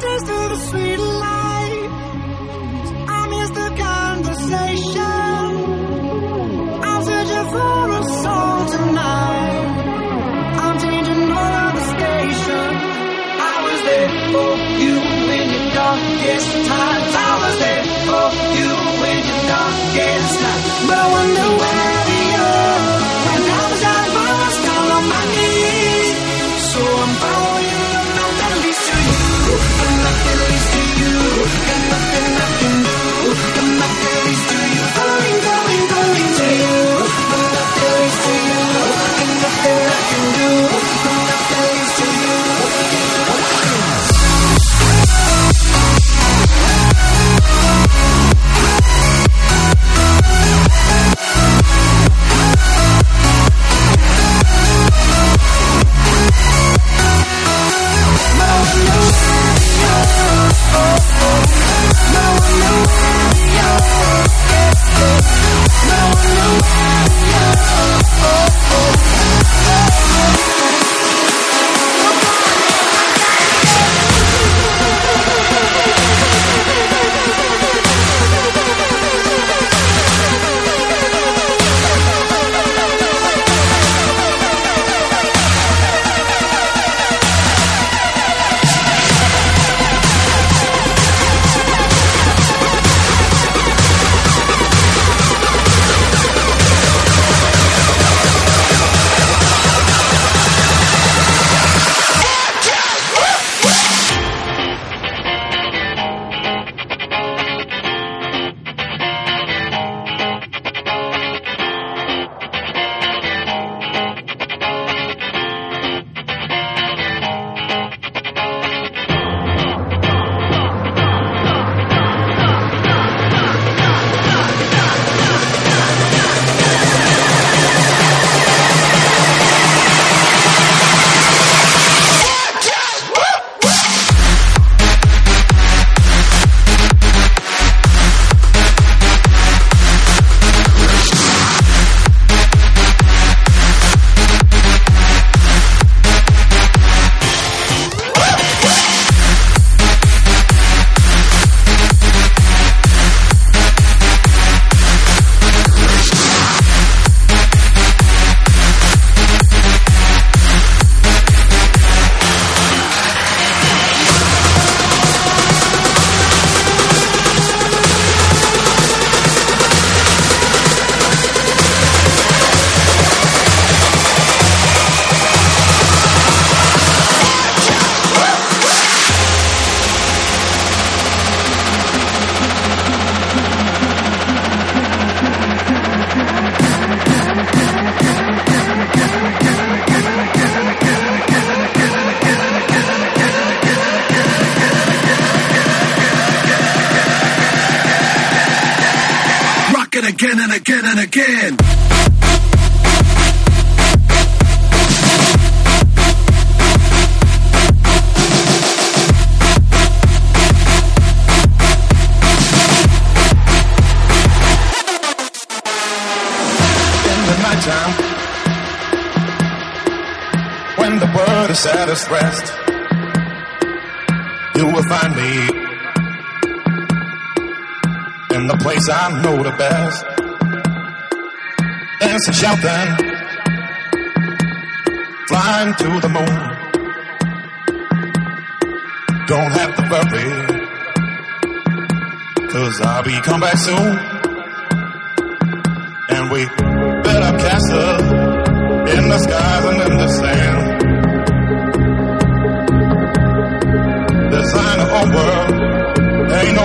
Taste of the sweet life. I miss the conversation. I'm searching for a song tonight. I'm changing all the station. I was there for you in your darkest times. I was there for you in your darkest night. But I wonder Rock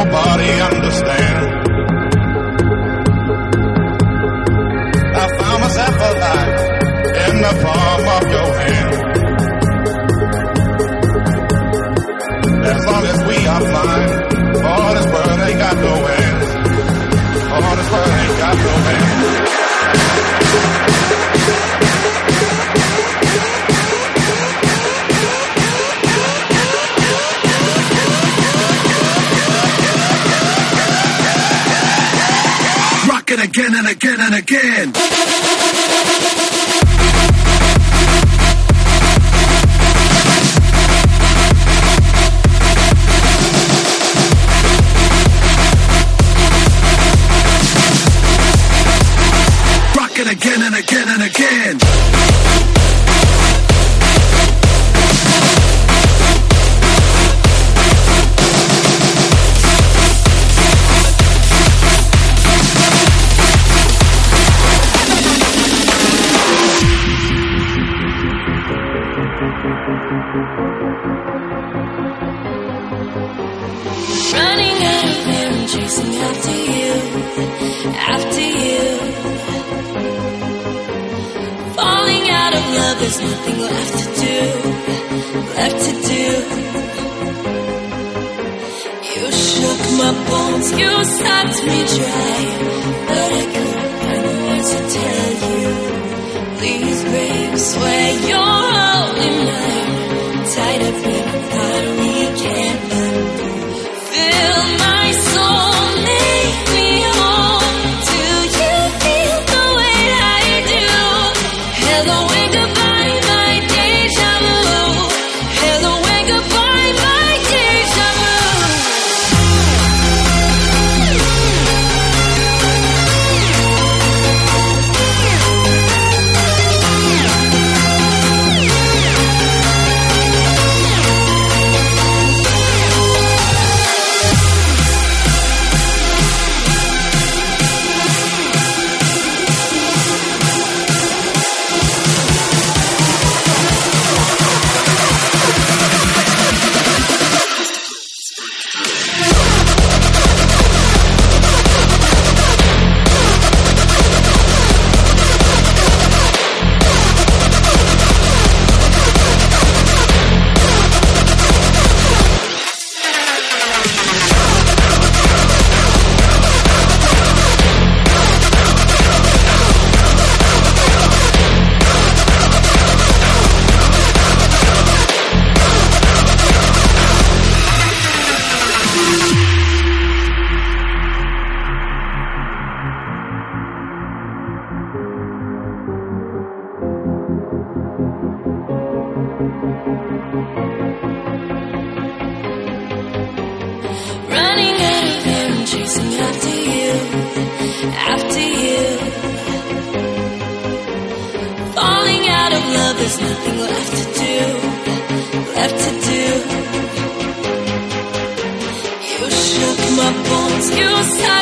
nobody understands. I found myself alive in the palm of your hand. As long as we are blind, all this world ain't got no end. All this world ain't got no end. again and again and again. make your excuse.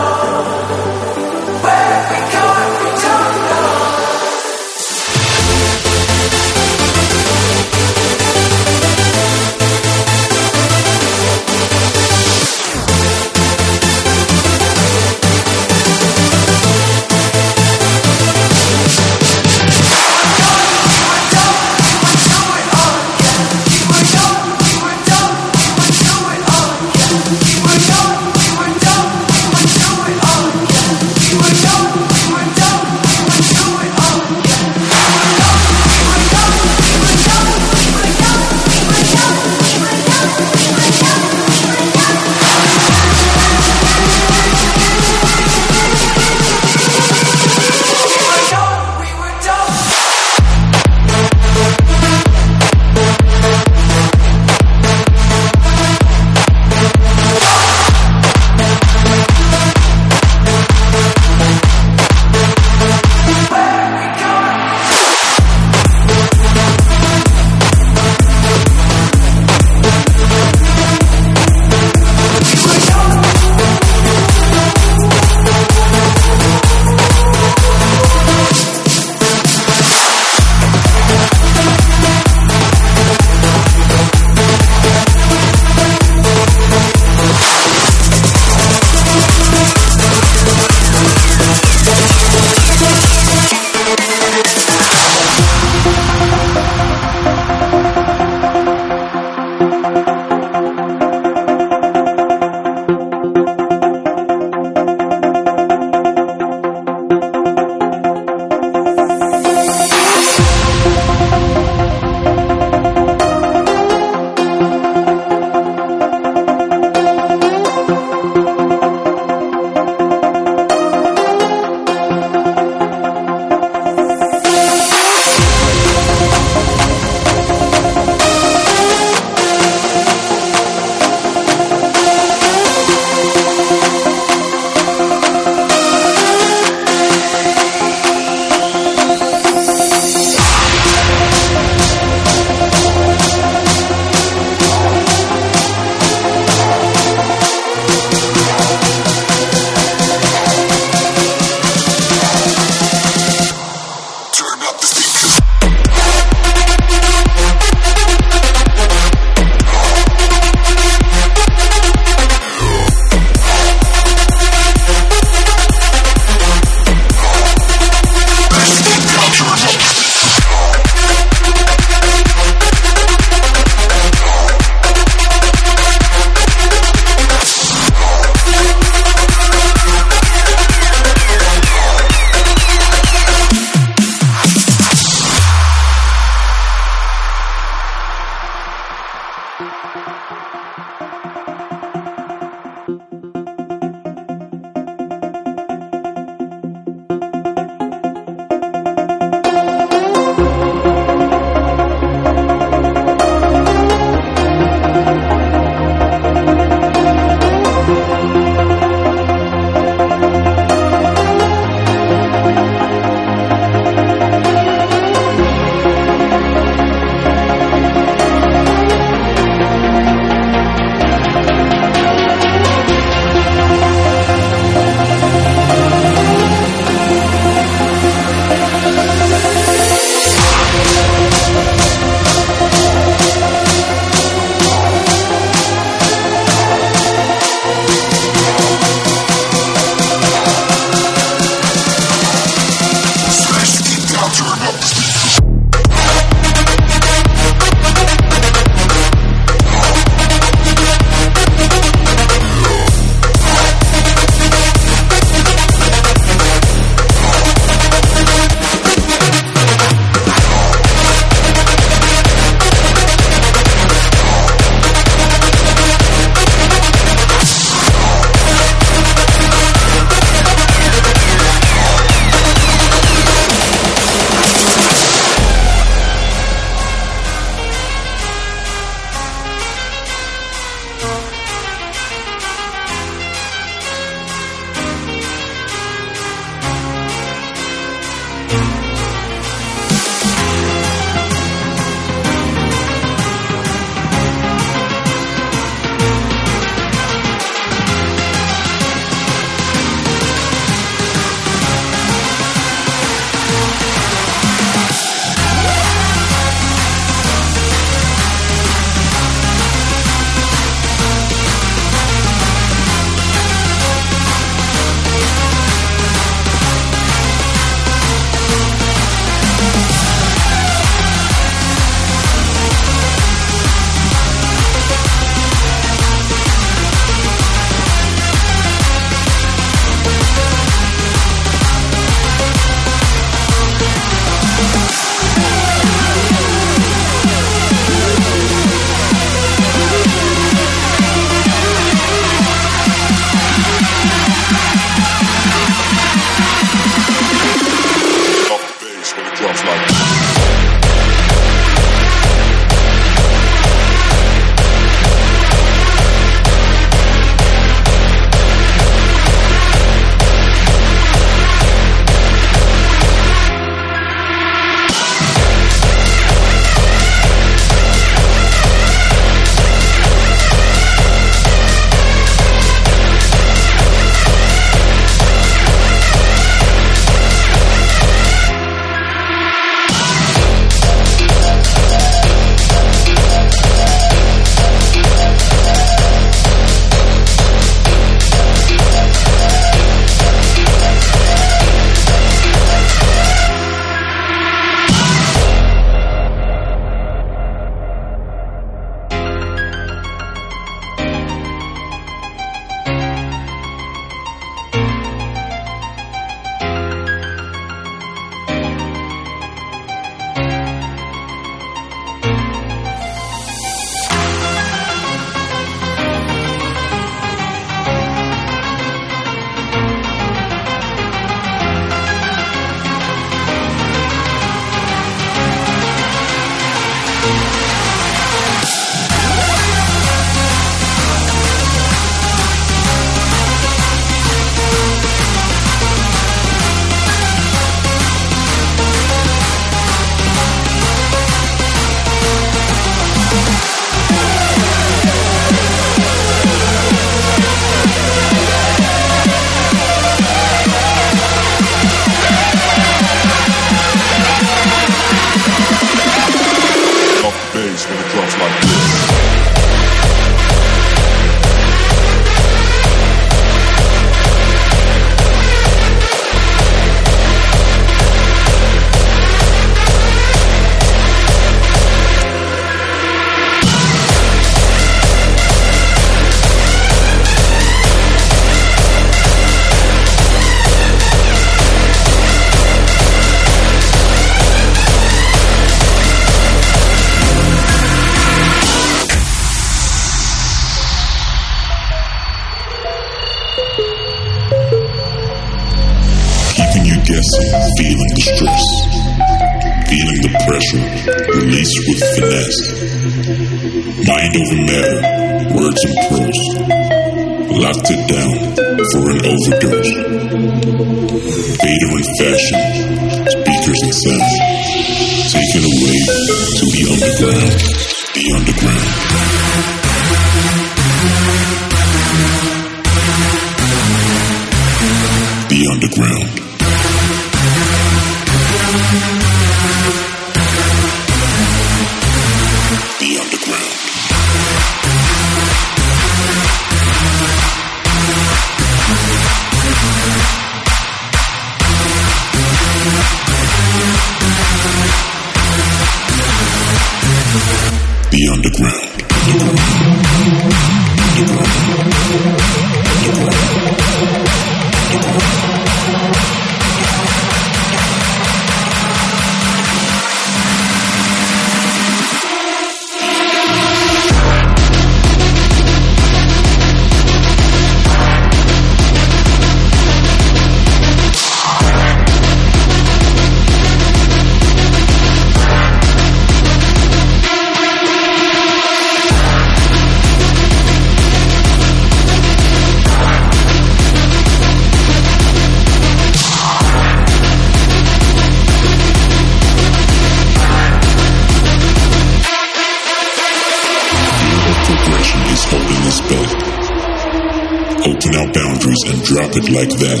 Like that.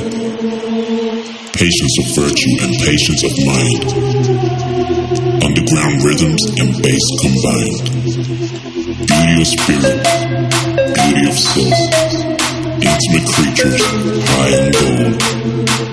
Patience of virtue and patience of mind. Underground rhythms and bass combined. Beauty of spirit, beauty of self. Intimate creatures, high and gold.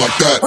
Like that.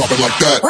Drop it like that.